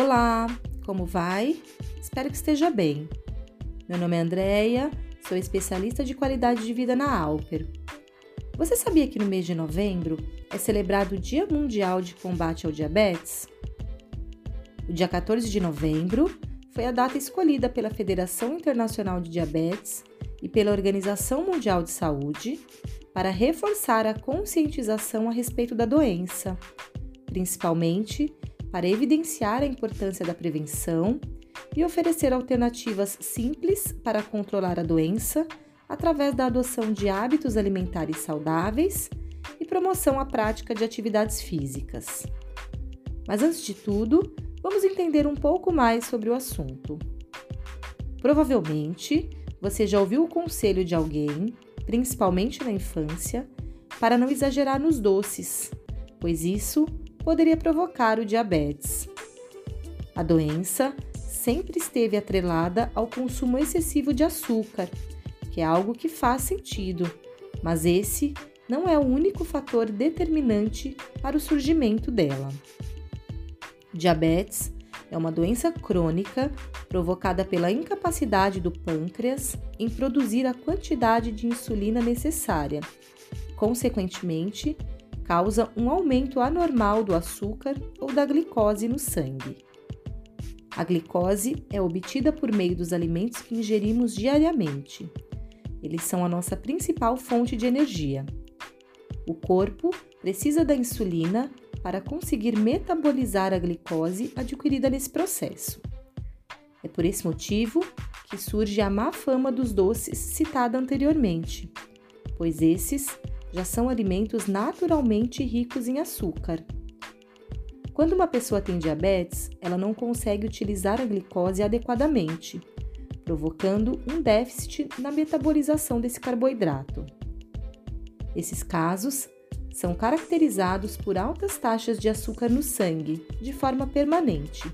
Olá, como vai? Espero que esteja bem. Meu nome é Andreia, sou especialista de qualidade de vida na Alper. Você sabia que no mês de novembro é celebrado o Dia Mundial de Combate ao Diabetes? O dia 14 de novembro foi a data escolhida pela Federação Internacional de Diabetes e pela Organização Mundial de Saúde para reforçar a conscientização a respeito da doença, principalmente para evidenciar a importância da prevenção e oferecer alternativas simples para controlar a doença através da adoção de hábitos alimentares saudáveis e promoção à prática de atividades físicas. Mas antes de tudo, vamos entender um pouco mais sobre o assunto. Provavelmente, você já ouviu o conselho de alguém, principalmente na infância, para não exagerar nos doces, pois isso poderia provocar o diabetes. A doença sempre esteve atrelada ao consumo excessivo de açúcar, que é algo que faz sentido, mas esse não é o único fator determinante para o surgimento dela. Diabetes é uma doença crônica provocada pela incapacidade do pâncreas em produzir a quantidade de insulina necessária. Consequentemente, causa um aumento anormal do açúcar ou da glicose no sangue. A glicose é obtida por meio dos alimentos que ingerimos diariamente. Eles são a nossa principal fonte de energia. O corpo precisa da insulina para conseguir metabolizar a glicose adquirida nesse processo. É por esse motivo que surge a má fama dos doces citada anteriormente, pois esses já são alimentos naturalmente ricos em açúcar. Quando uma pessoa tem diabetes, ela não consegue utilizar a glicose adequadamente, provocando um déficit na metabolização desse carboidrato. Esses casos são caracterizados por altas taxas de açúcar no sangue de forma permanente,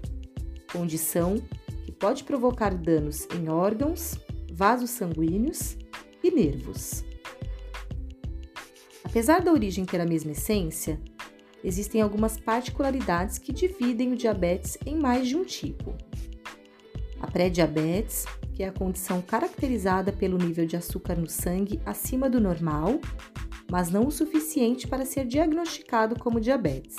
condição que pode provocar danos em órgãos, vasos sanguíneos e nervos. Apesar da origem ter a mesma essência, existem algumas particularidades que dividem o diabetes em mais de um tipo. A pré-diabetes, que é a condição caracterizada pelo nível de açúcar no sangue acima do normal, mas não o suficiente para ser diagnosticado como diabetes.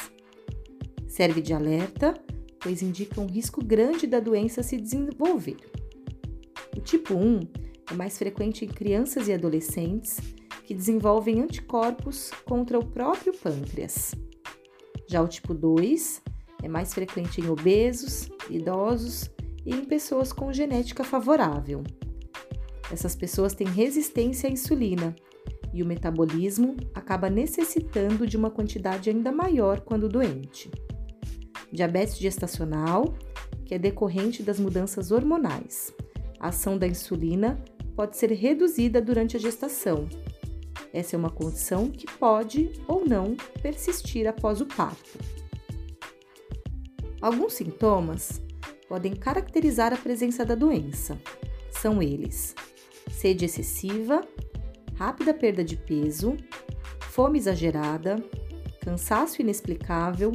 Serve de alerta, pois indica um risco grande da doença se desenvolver. O tipo 1 é mais frequente em crianças e adolescentes que desenvolvem anticorpos contra o próprio pâncreas. Já o tipo 2 é mais frequente em obesos, idosos e em pessoas com genética favorável. Essas pessoas têm resistência à insulina e o metabolismo acaba necessitando de uma quantidade ainda maior quando doente. Diabetes gestacional, que é decorrente das mudanças hormonais. A ação da insulina pode ser reduzida durante a gestação, essa é uma condição que pode ou não persistir após o parto. Alguns sintomas podem caracterizar a presença da doença. São eles: sede excessiva, rápida perda de peso, fome exagerada, cansaço inexplicável,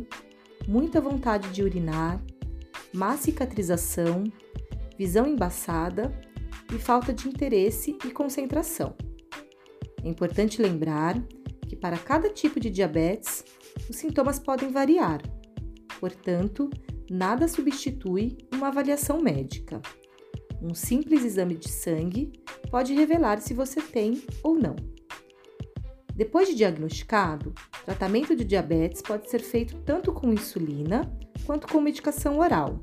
muita vontade de urinar, má cicatrização, visão embaçada e falta de interesse e concentração. É importante lembrar que para cada tipo de diabetes, os sintomas podem variar. Portanto, nada substitui uma avaliação médica. Um simples exame de sangue pode revelar se você tem ou não. Depois de diagnosticado, tratamento de diabetes pode ser feito tanto com insulina quanto com medicação oral.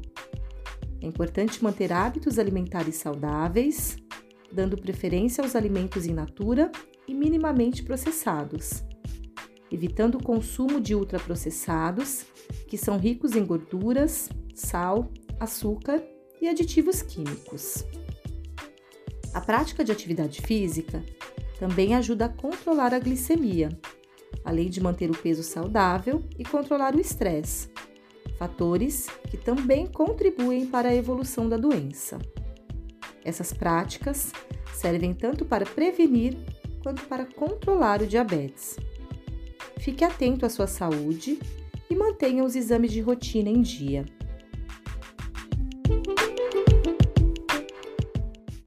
É importante manter hábitos alimentares saudáveis, dando preferência aos alimentos in natura e minimamente processados, evitando o consumo de ultraprocessados, que são ricos em gorduras, sal, açúcar e aditivos químicos. A prática de atividade física também ajuda a controlar a glicemia, além de manter o peso saudável e controlar o estresse, fatores que também contribuem para a evolução da doença. Essas práticas servem tanto para prevenir quanto para controlar o diabetes. Fique atento à sua saúde e mantenha os exames de rotina em dia.